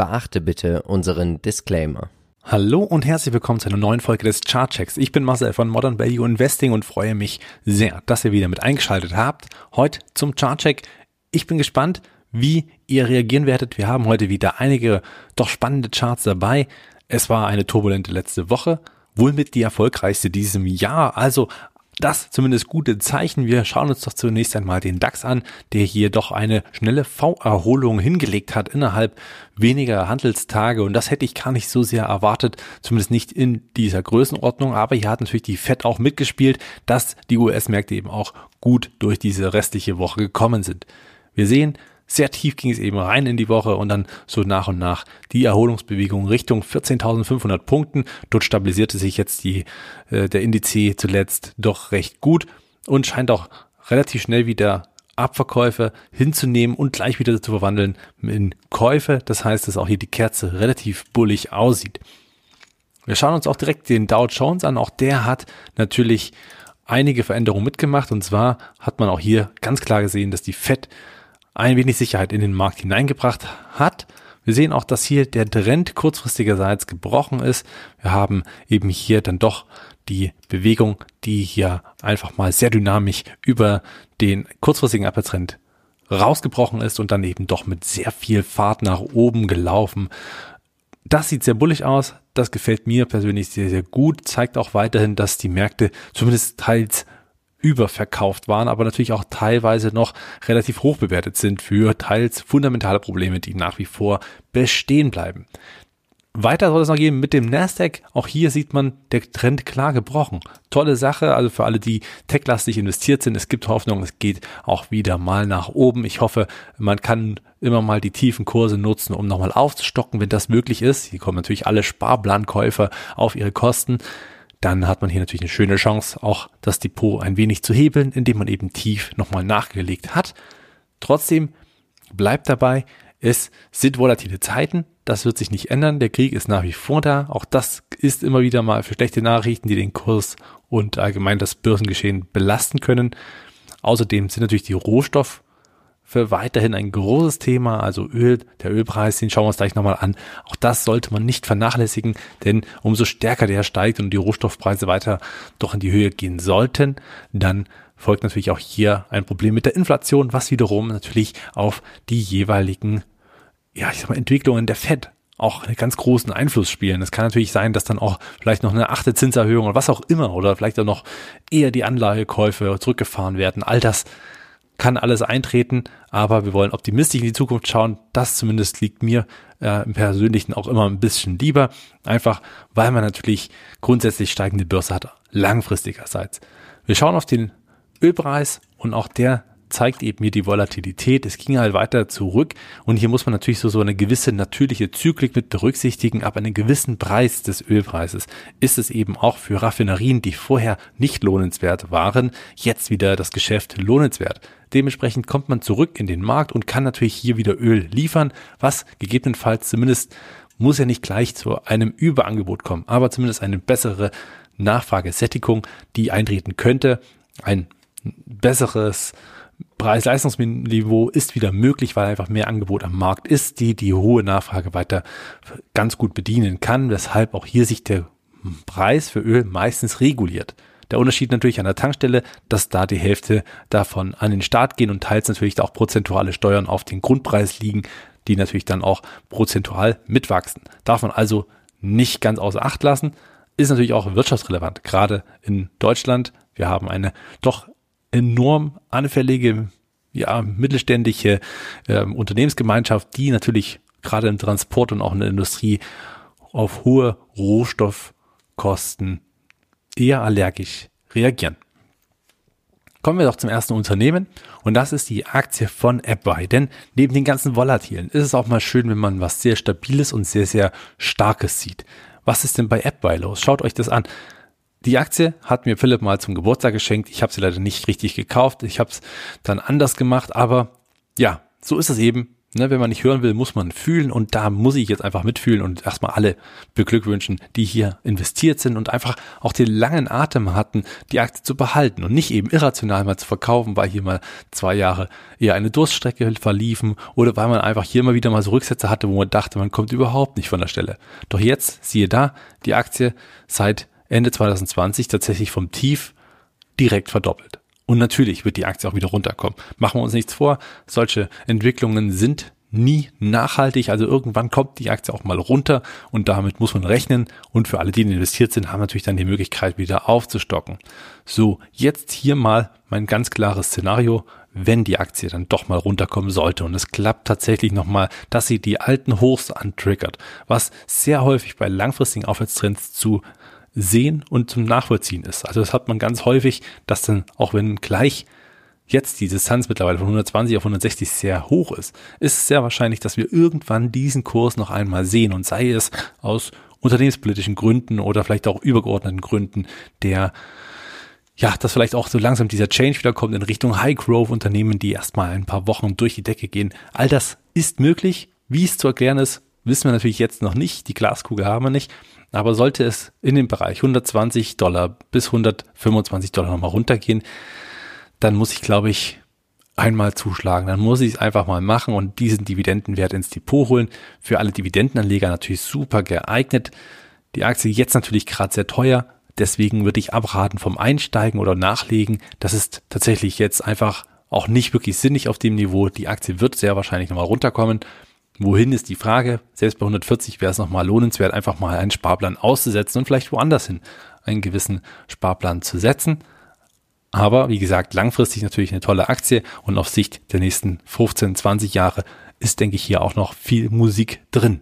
Beachte bitte unseren Disclaimer. Hallo und herzlich willkommen zu einer neuen Folge des Chartchecks. Ich bin Marcel von Modern Value Investing und freue mich sehr, dass ihr wieder mit eingeschaltet habt. Heute zum Chartcheck. Ich bin gespannt, wie ihr reagieren werdet. Wir haben heute wieder einige doch spannende Charts dabei. Es war eine turbulente letzte Woche wohl mit die erfolgreichste diesem Jahr. Also das zumindest gute Zeichen. Wir schauen uns doch zunächst einmal den DAX an, der hier doch eine schnelle V-Erholung hingelegt hat innerhalb weniger Handelstage. Und das hätte ich gar nicht so sehr erwartet, zumindest nicht in dieser Größenordnung. Aber hier hat natürlich die FED auch mitgespielt, dass die US-Märkte eben auch gut durch diese restliche Woche gekommen sind. Wir sehen, sehr tief ging es eben rein in die Woche und dann so nach und nach die Erholungsbewegung Richtung 14.500 Punkten. Dort stabilisierte sich jetzt die, äh, der Indiz zuletzt doch recht gut und scheint auch relativ schnell wieder Abverkäufe hinzunehmen und gleich wieder zu verwandeln in Käufe. Das heißt, dass auch hier die Kerze relativ bullig aussieht. Wir schauen uns auch direkt den Dow Jones an. Auch der hat natürlich einige Veränderungen mitgemacht. Und zwar hat man auch hier ganz klar gesehen, dass die Fed ein wenig Sicherheit in den Markt hineingebracht hat. Wir sehen auch, dass hier der Trend kurzfristigerseits gebrochen ist. Wir haben eben hier dann doch die Bewegung, die hier einfach mal sehr dynamisch über den kurzfristigen Abwärtstrend rausgebrochen ist und dann eben doch mit sehr viel Fahrt nach oben gelaufen. Das sieht sehr bullig aus. Das gefällt mir persönlich sehr, sehr gut. Zeigt auch weiterhin, dass die Märkte zumindest teils überverkauft waren, aber natürlich auch teilweise noch relativ hoch bewertet sind für teils fundamentale Probleme, die nach wie vor bestehen bleiben. Weiter soll es noch gehen mit dem Nasdaq. Auch hier sieht man der Trend klar gebrochen. Tolle Sache, also für alle, die techlastig investiert sind. Es gibt Hoffnung, es geht auch wieder mal nach oben. Ich hoffe, man kann immer mal die tiefen Kurse nutzen, um nochmal aufzustocken, wenn das möglich ist. Hier kommen natürlich alle Sparplankäufer auf ihre Kosten dann hat man hier natürlich eine schöne Chance, auch das Depot ein wenig zu hebeln, indem man eben tief nochmal nachgelegt hat. Trotzdem bleibt dabei, es sind volatile Zeiten, das wird sich nicht ändern, der Krieg ist nach wie vor da, auch das ist immer wieder mal für schlechte Nachrichten, die den Kurs und allgemein das Börsengeschehen belasten können. Außerdem sind natürlich die Rohstoff für weiterhin ein großes Thema, also Öl, der Ölpreis, den schauen wir uns gleich nochmal an. Auch das sollte man nicht vernachlässigen, denn umso stärker der steigt und die Rohstoffpreise weiter doch in die Höhe gehen sollten, dann folgt natürlich auch hier ein Problem mit der Inflation, was wiederum natürlich auf die jeweiligen, ja, ich sag mal, Entwicklungen der Fed auch einen ganz großen Einfluss spielen. Es kann natürlich sein, dass dann auch vielleicht noch eine achte Zinserhöhung oder was auch immer oder vielleicht auch noch eher die Anlagekäufe zurückgefahren werden. All das kann alles eintreten, aber wir wollen optimistisch in die Zukunft schauen. Das zumindest liegt mir äh, im Persönlichen auch immer ein bisschen lieber, einfach weil man natürlich grundsätzlich steigende Börse hat, langfristigerseits. Wir schauen auf den Ölpreis und auch der zeigt eben hier die Volatilität. Es ging halt weiter zurück und hier muss man natürlich so, so eine gewisse natürliche Zyklik mit berücksichtigen. Ab einem gewissen Preis des Ölpreises ist es eben auch für Raffinerien, die vorher nicht lohnenswert waren, jetzt wieder das Geschäft lohnenswert. Dementsprechend kommt man zurück in den Markt und kann natürlich hier wieder Öl liefern, was gegebenenfalls zumindest muss ja nicht gleich zu einem Überangebot kommen, aber zumindest eine bessere Nachfragesättigung, die eintreten könnte. Ein besseres Preis-Leistungsniveau ist wieder möglich, weil einfach mehr Angebot am Markt ist, die die hohe Nachfrage weiter ganz gut bedienen kann, weshalb auch hier sich der Preis für Öl meistens reguliert. Der Unterschied natürlich an der Tankstelle, dass da die Hälfte davon an den Start gehen und teils natürlich auch prozentuale Steuern auf den Grundpreis liegen, die natürlich dann auch prozentual mitwachsen. Darf man also nicht ganz außer Acht lassen. Ist natürlich auch wirtschaftsrelevant, gerade in Deutschland. Wir haben eine doch enorm anfällige, ja, mittelständische äh, Unternehmensgemeinschaft, die natürlich gerade im Transport und auch in der Industrie auf hohe Rohstoffkosten eher allergisch reagieren. Kommen wir doch zum ersten Unternehmen und das ist die Aktie von AppBuy. Denn neben den ganzen Volatilen ist es auch mal schön, wenn man was sehr Stabiles und sehr, sehr Starkes sieht. Was ist denn bei AppBuy los? Schaut euch das an. Die Aktie hat mir Philipp mal zum Geburtstag geschenkt. Ich habe sie leider nicht richtig gekauft. Ich habe es dann anders gemacht. Aber ja, so ist es eben. Ne, wenn man nicht hören will, muss man fühlen und da muss ich jetzt einfach mitfühlen und erstmal alle beglückwünschen, die hier investiert sind und einfach auch den langen Atem hatten, die Aktie zu behalten und nicht eben irrational mal zu verkaufen, weil hier mal zwei Jahre eher eine Durststrecke verliefen oder weil man einfach hier mal wieder mal so Rücksätze hatte, wo man dachte, man kommt überhaupt nicht von der Stelle. Doch jetzt, siehe da, die Aktie seit Ende 2020 tatsächlich vom Tief direkt verdoppelt. Und natürlich wird die Aktie auch wieder runterkommen. Machen wir uns nichts vor. Solche Entwicklungen sind nie nachhaltig. Also irgendwann kommt die Aktie auch mal runter und damit muss man rechnen. Und für alle, die investiert sind, haben natürlich dann die Möglichkeit, wieder aufzustocken. So, jetzt hier mal mein ganz klares Szenario, wenn die Aktie dann doch mal runterkommen sollte und es klappt tatsächlich nochmal, dass sie die alten Hochs antriggert, was sehr häufig bei langfristigen Aufwärtstrends zu sehen und zum Nachvollziehen ist. Also das hat man ganz häufig, dass dann, auch wenn gleich jetzt die Distanz mittlerweile von 120 auf 160 sehr hoch ist, ist es sehr wahrscheinlich, dass wir irgendwann diesen Kurs noch einmal sehen und sei es aus unternehmenspolitischen Gründen oder vielleicht auch übergeordneten Gründen, der ja, dass vielleicht auch so langsam dieser Change wieder kommt in Richtung High Growth Unternehmen, die erstmal ein paar Wochen durch die Decke gehen. All das ist möglich. Wie es zu erklären ist, wissen wir natürlich jetzt noch nicht. Die Glaskugel haben wir nicht. Aber sollte es in dem Bereich 120 Dollar bis 125 Dollar nochmal runtergehen, dann muss ich, glaube ich, einmal zuschlagen. Dann muss ich es einfach mal machen und diesen Dividendenwert ins Depot holen. Für alle Dividendenanleger natürlich super geeignet. Die Aktie jetzt natürlich gerade sehr teuer. Deswegen würde ich abraten vom Einsteigen oder Nachlegen. Das ist tatsächlich jetzt einfach auch nicht wirklich sinnig auf dem Niveau. Die Aktie wird sehr wahrscheinlich nochmal runterkommen. Wohin ist die Frage? Selbst bei 140 wäre es nochmal lohnenswert, einfach mal einen Sparplan auszusetzen und vielleicht woanders hin einen gewissen Sparplan zu setzen. Aber wie gesagt, langfristig natürlich eine tolle Aktie und auf Sicht der nächsten 15, 20 Jahre ist, denke ich, hier auch noch viel Musik drin.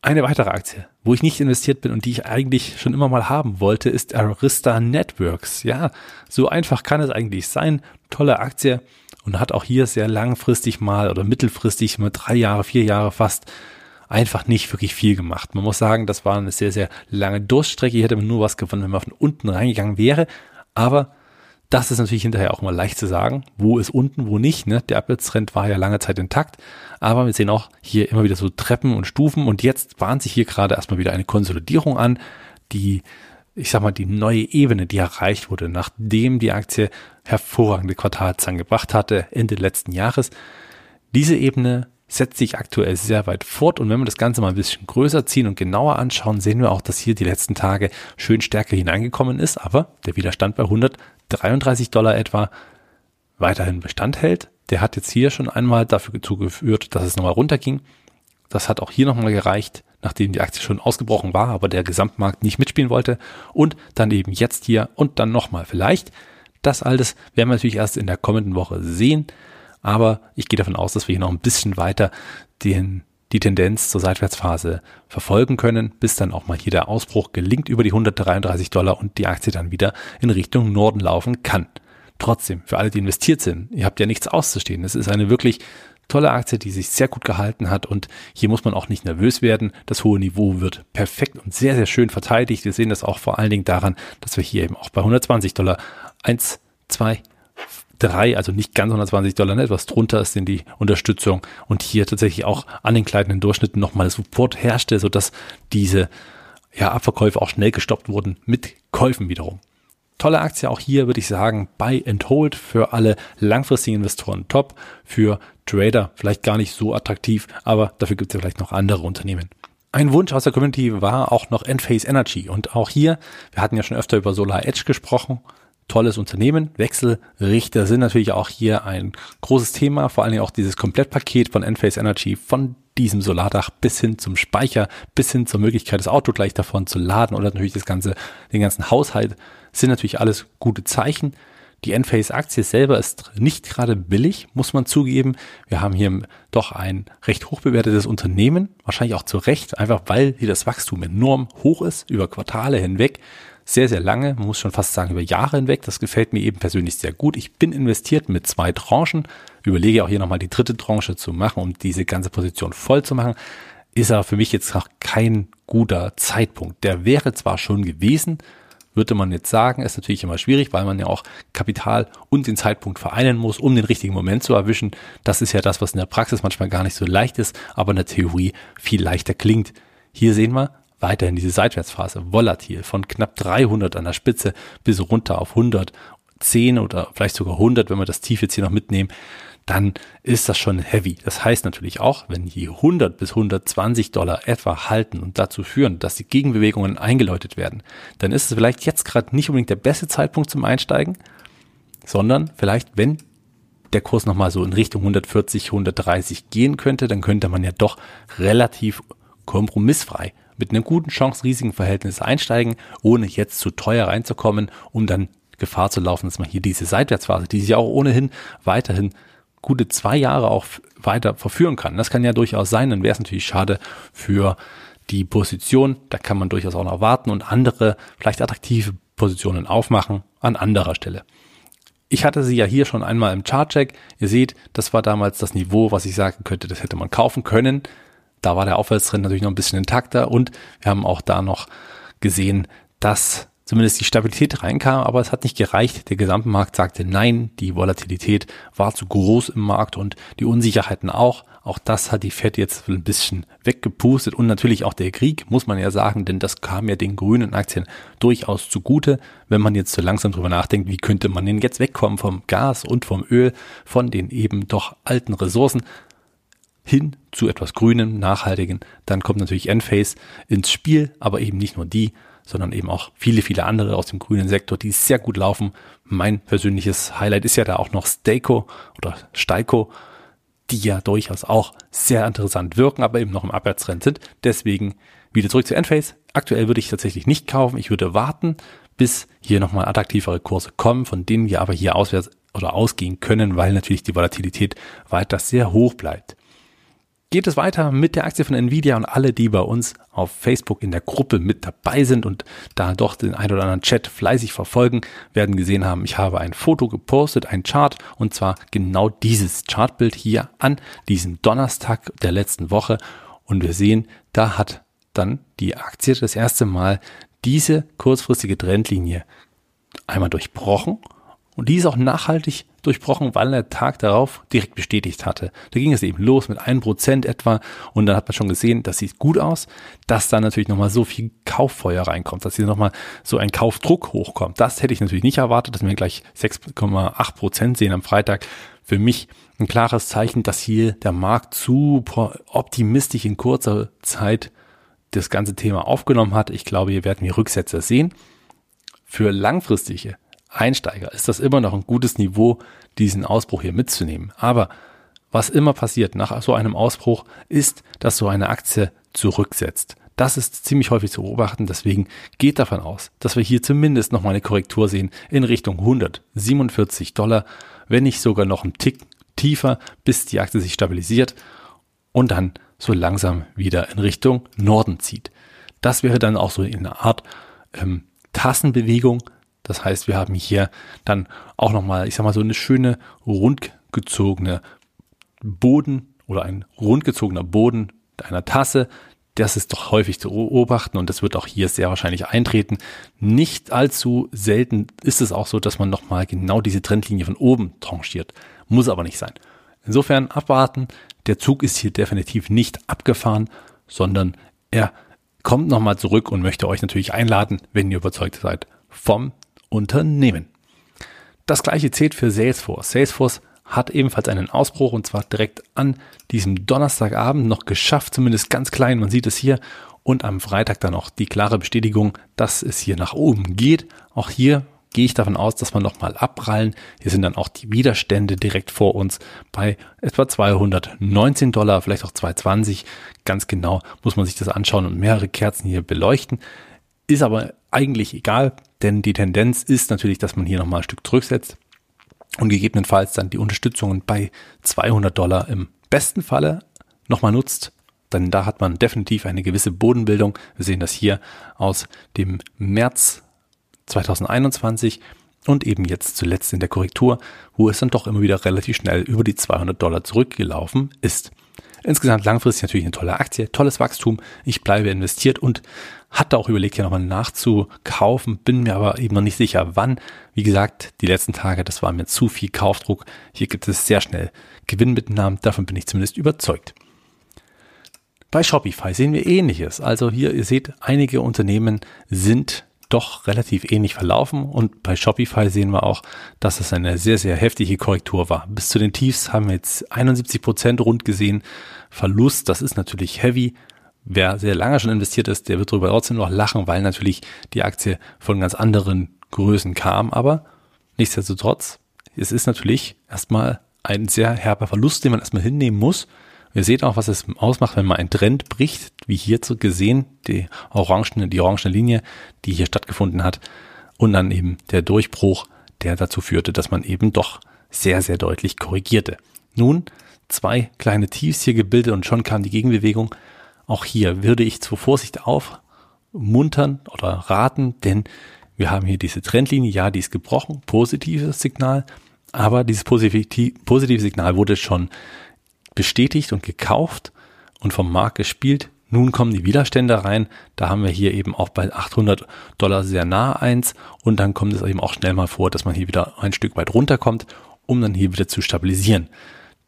Eine weitere Aktie, wo ich nicht investiert bin und die ich eigentlich schon immer mal haben wollte, ist Arista Networks. Ja, so einfach kann es eigentlich sein. Tolle Aktie und hat auch hier sehr langfristig mal oder mittelfristig mal drei Jahre, vier Jahre fast einfach nicht wirklich viel gemacht. Man muss sagen, das war eine sehr, sehr lange Durststrecke. Hier hätte man nur was gewonnen, wenn man von unten reingegangen wäre. Aber das ist natürlich hinterher auch mal leicht zu sagen. Wo ist unten, wo nicht. Ne? Der Abwärtstrend war ja lange Zeit intakt. Aber wir sehen auch hier immer wieder so Treppen und Stufen. Und jetzt bahnt sich hier gerade erstmal wieder eine Konsolidierung an, die ich sag mal, die neue Ebene, die erreicht wurde, nachdem die Aktie hervorragende Quartalzahlen gebracht hatte Ende letzten Jahres. Diese Ebene setzt sich aktuell sehr weit fort und wenn wir das Ganze mal ein bisschen größer ziehen und genauer anschauen, sehen wir auch, dass hier die letzten Tage schön stärker hineingekommen ist, aber der Widerstand bei 133 Dollar etwa weiterhin Bestand hält. Der hat jetzt hier schon einmal dafür zugeführt, dass es nochmal runterging. Das hat auch hier nochmal gereicht, nachdem die Aktie schon ausgebrochen war, aber der Gesamtmarkt nicht mitspielen wollte. Und dann eben jetzt hier und dann nochmal vielleicht. Das alles werden wir natürlich erst in der kommenden Woche sehen. Aber ich gehe davon aus, dass wir hier noch ein bisschen weiter den, die Tendenz zur Seitwärtsphase verfolgen können, bis dann auch mal hier der Ausbruch gelingt über die 133 Dollar und die Aktie dann wieder in Richtung Norden laufen kann. Trotzdem, für alle, die investiert sind, ihr habt ja nichts auszustehen. Es ist eine wirklich tolle Aktie, die sich sehr gut gehalten hat und hier muss man auch nicht nervös werden. Das hohe Niveau wird perfekt und sehr, sehr schön verteidigt. Wir sehen das auch vor allen Dingen daran, dass wir hier eben auch bei 120 Dollar 1, 2, 3, also nicht ganz 120 Dollar, ne, etwas drunter ist in die Unterstützung und hier tatsächlich auch an den kleinen Durchschnitten nochmal Support herrschte, sodass diese ja, Abverkäufe auch schnell gestoppt wurden mit Käufen wiederum. Tolle Aktie auch hier, würde ich sagen, Buy and Hold für alle langfristigen Investoren. Top, für Trader vielleicht gar nicht so attraktiv, aber dafür gibt es ja vielleicht noch andere Unternehmen. Ein Wunsch aus der Community war auch noch Enphase Energy. Und auch hier, wir hatten ja schon öfter über Solar Edge gesprochen, tolles Unternehmen. Wechselrichter sind natürlich auch hier ein großes Thema, vor allen Dingen auch dieses Komplettpaket von Enphase Energy von diesem Solardach bis hin zum Speicher, bis hin zur Möglichkeit, das Auto gleich davon zu laden oder natürlich das ganze, den ganzen Haushalt sind natürlich alles gute Zeichen. Die Enphase-Aktie selber ist nicht gerade billig, muss man zugeben. Wir haben hier doch ein recht hoch bewertetes Unternehmen, wahrscheinlich auch zu Recht, einfach weil hier das Wachstum enorm hoch ist, über Quartale hinweg. Sehr, sehr lange, man muss schon fast sagen über Jahre hinweg. Das gefällt mir eben persönlich sehr gut. Ich bin investiert mit zwei Tranchen, überlege auch hier nochmal die dritte Tranche zu machen, um diese ganze Position voll zu machen. Ist aber für mich jetzt noch kein guter Zeitpunkt. Der wäre zwar schon gewesen, würde man jetzt sagen, ist natürlich immer schwierig, weil man ja auch Kapital und den Zeitpunkt vereinen muss, um den richtigen Moment zu erwischen. Das ist ja das, was in der Praxis manchmal gar nicht so leicht ist, aber in der Theorie viel leichter klingt. Hier sehen wir weiterhin diese Seitwärtsphase, volatil, von knapp 300 an der Spitze bis runter auf 110 oder vielleicht sogar 100, wenn wir das Tief jetzt hier noch mitnehmen dann ist das schon heavy. Das heißt natürlich auch, wenn die 100 bis 120 Dollar etwa halten und dazu führen, dass die Gegenbewegungen eingeläutet werden, dann ist es vielleicht jetzt gerade nicht unbedingt der beste Zeitpunkt zum Einsteigen, sondern vielleicht, wenn der Kurs nochmal so in Richtung 140, 130 gehen könnte, dann könnte man ja doch relativ kompromissfrei mit einem guten Chance-Risiken-Verhältnis einsteigen, ohne jetzt zu teuer reinzukommen, um dann Gefahr zu laufen, dass man hier diese Seitwärtsphase, die sich auch ohnehin weiterhin gute zwei Jahre auch weiter verführen kann. Das kann ja durchaus sein, dann wäre es natürlich schade für die Position. Da kann man durchaus auch noch warten und andere, vielleicht attraktive Positionen aufmachen an anderer Stelle. Ich hatte sie ja hier schon einmal im Chartcheck. Ihr seht, das war damals das Niveau, was ich sagen könnte, das hätte man kaufen können. Da war der Aufwärtstrend natürlich noch ein bisschen intakter und wir haben auch da noch gesehen, dass zumindest die Stabilität reinkam, aber es hat nicht gereicht. Der Gesamtmarkt sagte nein, die Volatilität war zu groß im Markt und die Unsicherheiten auch. Auch das hat die Fed jetzt ein bisschen weggepustet und natürlich auch der Krieg, muss man ja sagen, denn das kam ja den grünen Aktien durchaus zugute, wenn man jetzt so langsam drüber nachdenkt, wie könnte man denn jetzt wegkommen vom Gas und vom Öl, von den eben doch alten Ressourcen hin zu etwas Grünem, Nachhaltigen. Dann kommt natürlich Enphase ins Spiel, aber eben nicht nur die, sondern eben auch viele, viele andere aus dem grünen Sektor, die sehr gut laufen. Mein persönliches Highlight ist ja da auch noch Steiko oder Steiko, die ja durchaus auch sehr interessant wirken, aber eben noch im Abwärtstrend sind. Deswegen wieder zurück zu Enphase. Aktuell würde ich tatsächlich nicht kaufen. Ich würde warten, bis hier nochmal attraktivere Kurse kommen, von denen wir aber hier auswärts oder ausgehen können, weil natürlich die Volatilität weiter sehr hoch bleibt geht es weiter mit der Aktie von Nvidia und alle, die bei uns auf Facebook in der Gruppe mit dabei sind und da doch den ein oder anderen Chat fleißig verfolgen, werden gesehen haben, ich habe ein Foto gepostet, ein Chart und zwar genau dieses Chartbild hier an diesem Donnerstag der letzten Woche. Und wir sehen, da hat dann die Aktie das erste Mal diese kurzfristige Trendlinie einmal durchbrochen und die ist auch nachhaltig durchbrochen, weil der Tag darauf direkt bestätigt hatte. Da ging es eben los mit einem Prozent etwa und dann hat man schon gesehen, das sieht gut aus, dass da natürlich nochmal so viel Kauffeuer reinkommt, dass hier nochmal so ein Kaufdruck hochkommt. Das hätte ich natürlich nicht erwartet, dass wir gleich 6,8 Prozent sehen am Freitag. Für mich ein klares Zeichen, dass hier der Markt zu optimistisch in kurzer Zeit das ganze Thema aufgenommen hat. Ich glaube, hier werden wir Rücksetzer sehen. Für langfristige Einsteiger ist das immer noch ein gutes Niveau, diesen Ausbruch hier mitzunehmen. Aber was immer passiert nach so einem Ausbruch, ist, dass so eine Aktie zurücksetzt. Das ist ziemlich häufig zu beobachten, deswegen geht davon aus, dass wir hier zumindest noch mal eine Korrektur sehen in Richtung 147 Dollar, wenn nicht sogar noch einen Tick tiefer, bis die Aktie sich stabilisiert und dann so langsam wieder in Richtung Norden zieht. Das wäre dann auch so in einer Art ähm, Tassenbewegung, das heißt, wir haben hier dann auch nochmal, ich sag mal, so eine schöne rundgezogene Boden oder ein rundgezogener Boden einer Tasse. Das ist doch häufig zu beobachten und das wird auch hier sehr wahrscheinlich eintreten. Nicht allzu selten ist es auch so, dass man nochmal genau diese Trendlinie von oben tranchiert. Muss aber nicht sein. Insofern abwarten. Der Zug ist hier definitiv nicht abgefahren, sondern er kommt nochmal zurück und möchte euch natürlich einladen, wenn ihr überzeugt seid vom Unternehmen. Das gleiche zählt für Salesforce. Salesforce hat ebenfalls einen Ausbruch und zwar direkt an diesem Donnerstagabend noch geschafft, zumindest ganz klein, man sieht es hier. Und am Freitag dann auch die klare Bestätigung, dass es hier nach oben geht. Auch hier gehe ich davon aus, dass wir nochmal abprallen. Hier sind dann auch die Widerstände direkt vor uns bei etwa 219 Dollar, vielleicht auch 220. Ganz genau muss man sich das anschauen und mehrere Kerzen hier beleuchten. Ist aber eigentlich egal, denn die Tendenz ist natürlich, dass man hier nochmal ein Stück zurücksetzt und gegebenenfalls dann die Unterstützungen bei 200 Dollar im besten Falle nochmal nutzt. Denn da hat man definitiv eine gewisse Bodenbildung. Wir sehen das hier aus dem März 2021 und eben jetzt zuletzt in der Korrektur, wo es dann doch immer wieder relativ schnell über die 200 Dollar zurückgelaufen ist. Insgesamt langfristig natürlich eine tolle Aktie, tolles Wachstum. Ich bleibe investiert und hatte auch überlegt, hier nochmal nachzukaufen, bin mir aber eben noch nicht sicher, wann. Wie gesagt, die letzten Tage, das war mir zu viel Kaufdruck. Hier gibt es sehr schnell Gewinnmitnahmen, davon bin ich zumindest überzeugt. Bei Shopify sehen wir ähnliches. Also hier, ihr seht, einige Unternehmen sind doch relativ ähnlich verlaufen und bei Shopify sehen wir auch, dass es eine sehr, sehr heftige Korrektur war. Bis zu den Tiefs haben wir jetzt 71 Prozent rund gesehen. Verlust, das ist natürlich heavy. Wer sehr lange schon investiert ist, der wird darüber trotzdem noch lachen, weil natürlich die Aktie von ganz anderen Größen kam. Aber nichtsdestotrotz, es ist natürlich erstmal ein sehr herber Verlust, den man erstmal hinnehmen muss. Ihr seht auch, was es ausmacht, wenn man einen Trend bricht, wie hierzu gesehen, die orangene, die orangene Linie, die hier stattgefunden hat, und dann eben der Durchbruch, der dazu führte, dass man eben doch sehr, sehr deutlich korrigierte. Nun zwei kleine Tiefs hier gebildet und schon kam die Gegenbewegung. Auch hier würde ich zur Vorsicht aufmuntern oder raten, denn wir haben hier diese Trendlinie, ja, die ist gebrochen, positives Signal, aber dieses positive Signal wurde schon bestätigt und gekauft und vom Markt gespielt. Nun kommen die Widerstände rein. Da haben wir hier eben auch bei 800 Dollar sehr nah eins. Und dann kommt es eben auch schnell mal vor, dass man hier wieder ein Stück weit runterkommt, um dann hier wieder zu stabilisieren.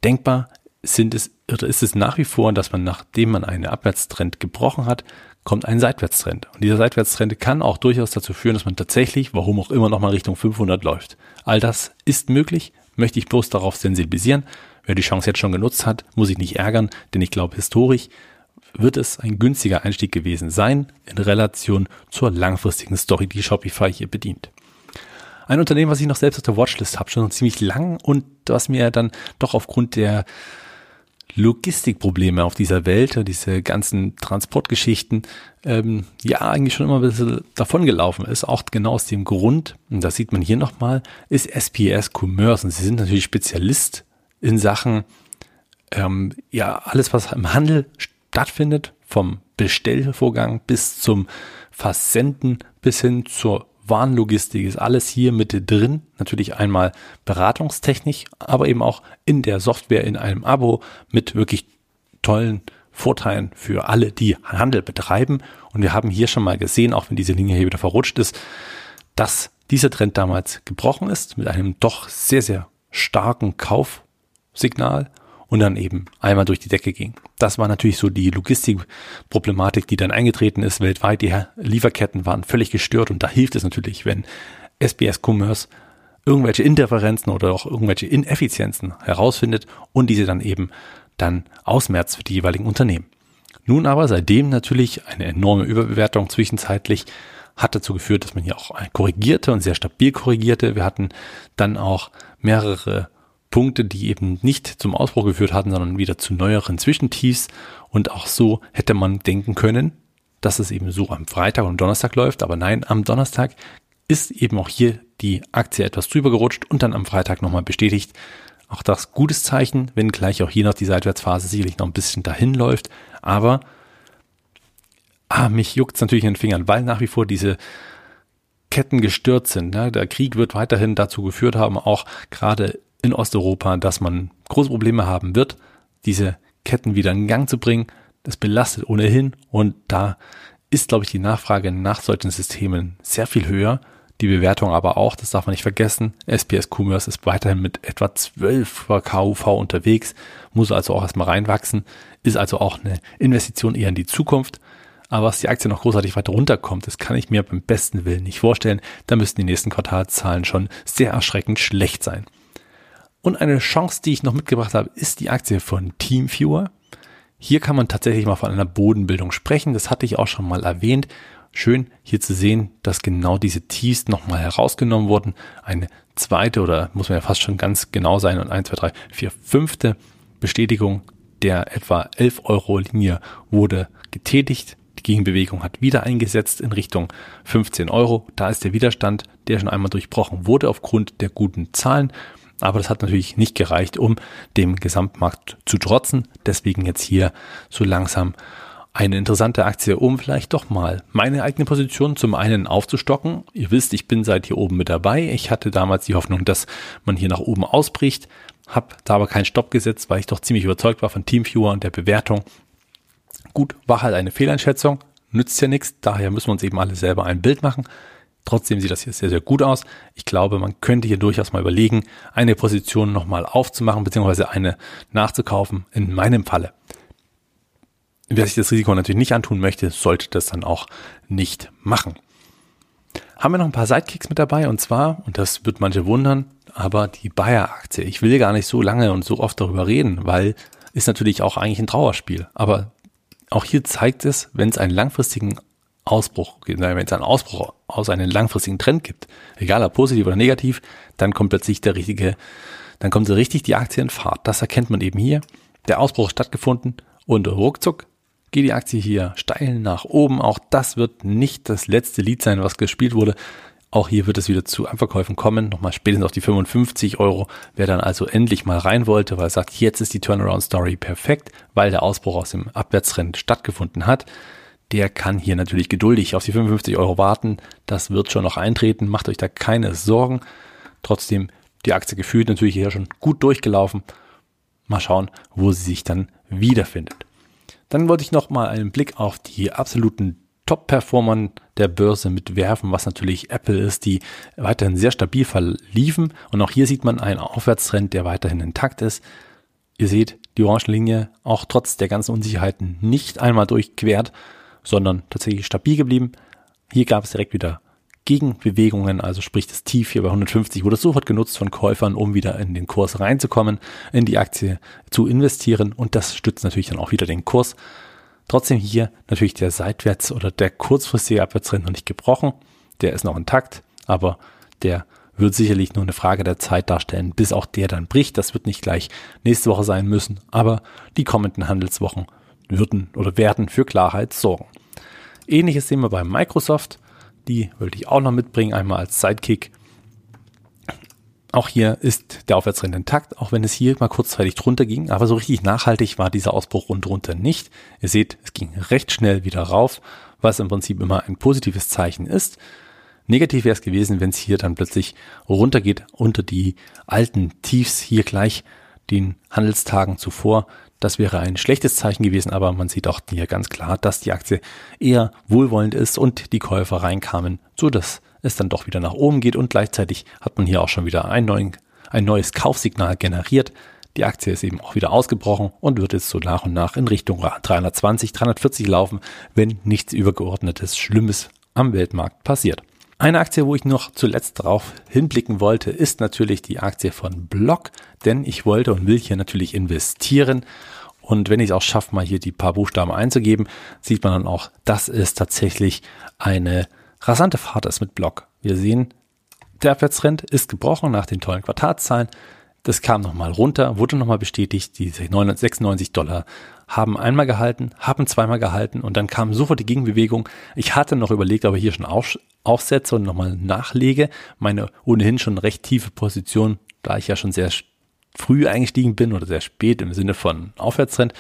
Denkbar sind es, oder ist es nach wie vor, dass man, nachdem man einen Abwärtstrend gebrochen hat, kommt ein Seitwärtstrend. Und dieser Seitwärtstrend kann auch durchaus dazu führen, dass man tatsächlich, warum auch immer, nochmal Richtung 500 läuft. All das ist möglich, möchte ich bloß darauf sensibilisieren. Wer die Chance jetzt schon genutzt hat, muss sich nicht ärgern, denn ich glaube, historisch wird es ein günstiger Einstieg gewesen sein in Relation zur langfristigen Story, die Shopify hier bedient. Ein Unternehmen, was ich noch selbst auf der Watchlist habe, schon ziemlich lang und was mir dann doch aufgrund der Logistikprobleme auf dieser Welt, diese ganzen Transportgeschichten, ähm, ja eigentlich schon immer ein bisschen davongelaufen ist. Auch genau aus dem Grund, und das sieht man hier nochmal, ist SPS Commerce. Und sie sind natürlich Spezialist in Sachen, ähm, ja, alles, was im Handel stattfindet, vom Bestellvorgang bis zum Versenden bis hin zur Warenlogistik ist alles hier mit drin. Natürlich einmal beratungstechnisch, aber eben auch in der Software in einem Abo mit wirklich tollen Vorteilen für alle, die Handel betreiben. Und wir haben hier schon mal gesehen, auch wenn diese Linie hier wieder verrutscht ist, dass dieser Trend damals gebrochen ist mit einem doch sehr, sehr starken Kauf Signal und dann eben einmal durch die Decke ging. Das war natürlich so die Logistikproblematik, die dann eingetreten ist weltweit. Die Lieferketten waren völlig gestört und da hilft es natürlich, wenn SBS Commerce irgendwelche Interferenzen oder auch irgendwelche Ineffizienzen herausfindet und diese dann eben dann ausmerzt für die jeweiligen Unternehmen. Nun aber seitdem natürlich eine enorme Überbewertung zwischenzeitlich hat dazu geführt, dass man hier auch korrigierte und sehr stabil korrigierte. Wir hatten dann auch mehrere Punkte, die eben nicht zum Ausbruch geführt hatten, sondern wieder zu neueren Zwischentiefs. Und auch so hätte man denken können, dass es eben so am Freitag und Donnerstag läuft. Aber nein, am Donnerstag ist eben auch hier die Aktie etwas drüber gerutscht und dann am Freitag nochmal bestätigt. Auch das gutes Zeichen, wenn gleich auch hier noch die Seitwärtsphase sicherlich noch ein bisschen dahin läuft. Aber ah, mich juckt es natürlich in den Fingern, weil nach wie vor diese Ketten gestört sind. Ne? Der Krieg wird weiterhin dazu geführt haben, auch gerade in Osteuropa, dass man große Probleme haben wird, diese Ketten wieder in Gang zu bringen. Das belastet ohnehin und da ist, glaube ich, die Nachfrage nach solchen Systemen sehr viel höher. Die Bewertung aber auch, das darf man nicht vergessen. SPS Commerce ist weiterhin mit etwa 12 KUV unterwegs, muss also auch erstmal reinwachsen, ist also auch eine Investition eher in die Zukunft. Aber was die Aktie noch großartig weiter runterkommt, das kann ich mir beim besten Willen nicht vorstellen. Da müssten die nächsten Quartalzahlen schon sehr erschreckend schlecht sein. Und eine Chance, die ich noch mitgebracht habe, ist die Aktie von Teamviewer. Hier kann man tatsächlich mal von einer Bodenbildung sprechen. Das hatte ich auch schon mal erwähnt. Schön hier zu sehen, dass genau diese Tiefs nochmal herausgenommen wurden. Eine zweite oder muss man ja fast schon ganz genau sein und 1, 2, 3, 4, fünfte Bestätigung der etwa 11 Euro Linie wurde getätigt. Die Gegenbewegung hat wieder eingesetzt in Richtung 15 Euro. Da ist der Widerstand, der schon einmal durchbrochen wurde aufgrund der guten Zahlen. Aber das hat natürlich nicht gereicht, um dem Gesamtmarkt zu trotzen. Deswegen jetzt hier so langsam eine interessante Aktie, um vielleicht doch mal meine eigene Position zum einen aufzustocken. Ihr wisst, ich bin seit hier oben mit dabei. Ich hatte damals die Hoffnung, dass man hier nach oben ausbricht, habe da aber keinen Stopp gesetzt, weil ich doch ziemlich überzeugt war von Teamviewer und der Bewertung. Gut, war halt eine Fehleinschätzung. nützt ja nichts. Daher müssen wir uns eben alle selber ein Bild machen. Trotzdem sieht das hier sehr, sehr gut aus. Ich glaube, man könnte hier durchaus mal überlegen, eine Position nochmal aufzumachen, beziehungsweise eine nachzukaufen, in meinem Falle. Wer sich das Risiko natürlich nicht antun möchte, sollte das dann auch nicht machen. Haben wir noch ein paar Sidekicks mit dabei und zwar, und das wird manche wundern, aber die Bayer-Aktie. Ich will gar nicht so lange und so oft darüber reden, weil ist natürlich auch eigentlich ein Trauerspiel. Aber auch hier zeigt es, wenn es einen langfristigen Ausbruch, wenn es einen Ausbruch aus einem langfristigen Trend gibt, egal ob positiv oder negativ, dann kommt plötzlich der richtige, dann kommt so richtig die Aktie in Fahrt. Das erkennt man eben hier. Der Ausbruch stattgefunden und ruckzuck geht die Aktie hier steil nach oben. Auch das wird nicht das letzte Lied sein, was gespielt wurde. Auch hier wird es wieder zu Anverkäufen kommen, nochmal spätestens auf die 55 Euro. Wer dann also endlich mal rein wollte, weil er sagt, jetzt ist die Turnaround-Story perfekt, weil der Ausbruch aus dem Abwärtstrend stattgefunden hat, der kann hier natürlich geduldig auf die 55 Euro warten. Das wird schon noch eintreten. Macht euch da keine Sorgen. Trotzdem die Aktie gefühlt natürlich hier schon gut durchgelaufen. Mal schauen, wo sie sich dann wiederfindet. Dann wollte ich noch mal einen Blick auf die absoluten Top-Performern der Börse mitwerfen, was natürlich Apple ist, die weiterhin sehr stabil verliefen. Und auch hier sieht man einen Aufwärtstrend, der weiterhin intakt ist. Ihr seht, die Orangenlinie auch trotz der ganzen Unsicherheiten nicht einmal durchquert sondern tatsächlich stabil geblieben. Hier gab es direkt wieder Gegenbewegungen, also sprich das Tief hier bei 150 wurde sofort genutzt von Käufern, um wieder in den Kurs reinzukommen, in die Aktie zu investieren und das stützt natürlich dann auch wieder den Kurs. Trotzdem hier natürlich der seitwärts oder der kurzfristige Abwärtstrend noch nicht gebrochen, der ist noch intakt, aber der wird sicherlich nur eine Frage der Zeit darstellen, bis auch der dann bricht. Das wird nicht gleich nächste Woche sein müssen, aber die kommenden Handelswochen würden oder werden für Klarheit sorgen. Ähnliches sehen wir bei Microsoft. Die würde ich auch noch mitbringen, einmal als Sidekick. Auch hier ist der Aufwärtstrend intakt, auch wenn es hier mal kurzzeitig drunter ging, aber so richtig nachhaltig war dieser Ausbruch rundrunter nicht. Ihr seht, es ging recht schnell wieder rauf, was im Prinzip immer ein positives Zeichen ist. Negativ wäre es gewesen, wenn es hier dann plötzlich runtergeht unter die alten Tiefs hier gleich den Handelstagen zuvor. Das wäre ein schlechtes Zeichen gewesen, aber man sieht auch hier ganz klar, dass die Aktie eher wohlwollend ist und die Käufer reinkamen, so dass es dann doch wieder nach oben geht und gleichzeitig hat man hier auch schon wieder ein, neuen, ein neues Kaufsignal generiert. Die Aktie ist eben auch wieder ausgebrochen und wird jetzt so nach und nach in Richtung 320, 340 laufen, wenn nichts übergeordnetes Schlimmes am Weltmarkt passiert. Eine Aktie, wo ich noch zuletzt darauf hinblicken wollte, ist natürlich die Aktie von Block, denn ich wollte und will hier natürlich investieren. Und wenn ich es auch schaffe, mal hier die paar Buchstaben einzugeben, sieht man dann auch, dass es tatsächlich eine rasante Fahrt ist mit Block. Wir sehen, der Abwärtstrend ist gebrochen nach den tollen Quartalszahlen. Das kam nochmal runter, wurde nochmal bestätigt. Diese 996 Dollar haben einmal gehalten, haben zweimal gehalten und dann kam sofort die Gegenbewegung. Ich hatte noch überlegt, ob ich hier schon aufsetze und nochmal nachlege. Meine ohnehin schon recht tiefe Position, da ich ja schon sehr früh eingestiegen bin oder sehr spät im Sinne von Aufwärtstrend.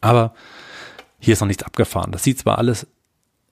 Aber hier ist noch nichts abgefahren. Das sieht zwar alles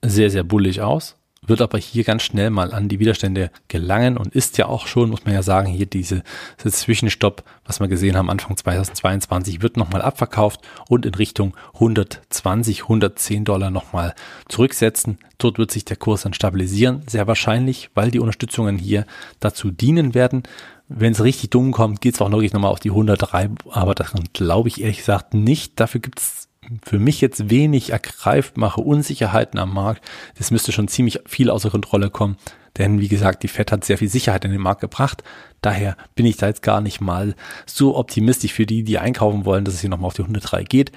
sehr, sehr bullig aus, wird aber hier ganz schnell mal an die Widerstände gelangen und ist ja auch schon, muss man ja sagen, hier diese, diese Zwischenstopp, was wir gesehen haben Anfang 2022, wird nochmal abverkauft und in Richtung 120, 110 Dollar nochmal zurücksetzen. Dort wird sich der Kurs dann stabilisieren, sehr wahrscheinlich, weil die Unterstützungen hier dazu dienen werden. Wenn es richtig dumm kommt, geht es auch wirklich nochmal auf die 103, aber daran glaube ich ehrlich gesagt nicht. Dafür gibt es für mich jetzt wenig ergreift mache, Unsicherheiten am Markt, das müsste schon ziemlich viel außer Kontrolle kommen. Denn wie gesagt, die Fed hat sehr viel Sicherheit in den Markt gebracht. Daher bin ich da jetzt gar nicht mal so optimistisch für die, die einkaufen wollen, dass es hier nochmal auf die 103 geht.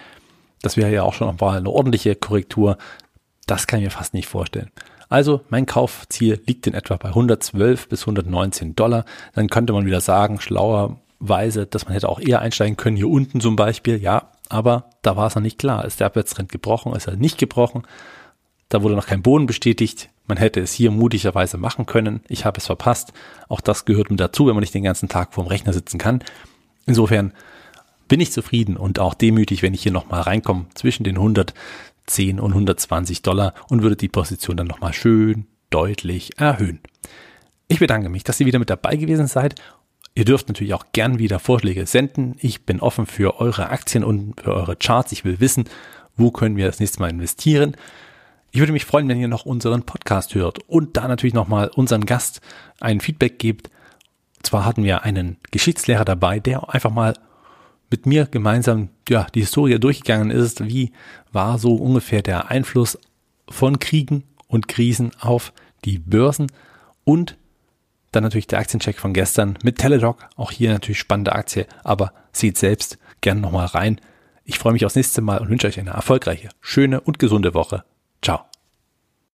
Das wäre ja auch schon mal eine ordentliche Korrektur. Das kann ich mir fast nicht vorstellen. Also mein Kaufziel liegt in etwa bei 112 bis 119 Dollar. Dann könnte man wieder sagen, schlauerweise, dass man hätte auch eher einsteigen können, hier unten zum Beispiel. Ja, aber da war es noch nicht klar. Ist der Abwärtstrend gebrochen? Ist er nicht gebrochen? Da wurde noch kein Boden bestätigt. Man hätte es hier mutigerweise machen können. Ich habe es verpasst. Auch das gehört mit dazu, wenn man nicht den ganzen Tag vorm Rechner sitzen kann. Insofern bin ich zufrieden und auch demütig, wenn ich hier nochmal reinkomme zwischen den 110 und 120 Dollar und würde die Position dann nochmal schön deutlich erhöhen. Ich bedanke mich, dass ihr wieder mit dabei gewesen seid Ihr dürft natürlich auch gern wieder Vorschläge senden. Ich bin offen für eure Aktien und für eure Charts. Ich will wissen, wo können wir das nächste Mal investieren. Ich würde mich freuen, wenn ihr noch unseren Podcast hört und da natürlich nochmal unseren Gast ein Feedback gebt. Zwar hatten wir einen Geschichtslehrer dabei, der einfach mal mit mir gemeinsam ja, die Historie durchgegangen ist. Wie war so ungefähr der Einfluss von Kriegen und Krisen auf die Börsen und dann natürlich der Aktiencheck von gestern mit Teledoc. Auch hier natürlich spannende Aktie, aber seht selbst gerne nochmal rein. Ich freue mich aufs nächste Mal und wünsche euch eine erfolgreiche, schöne und gesunde Woche. Ciao.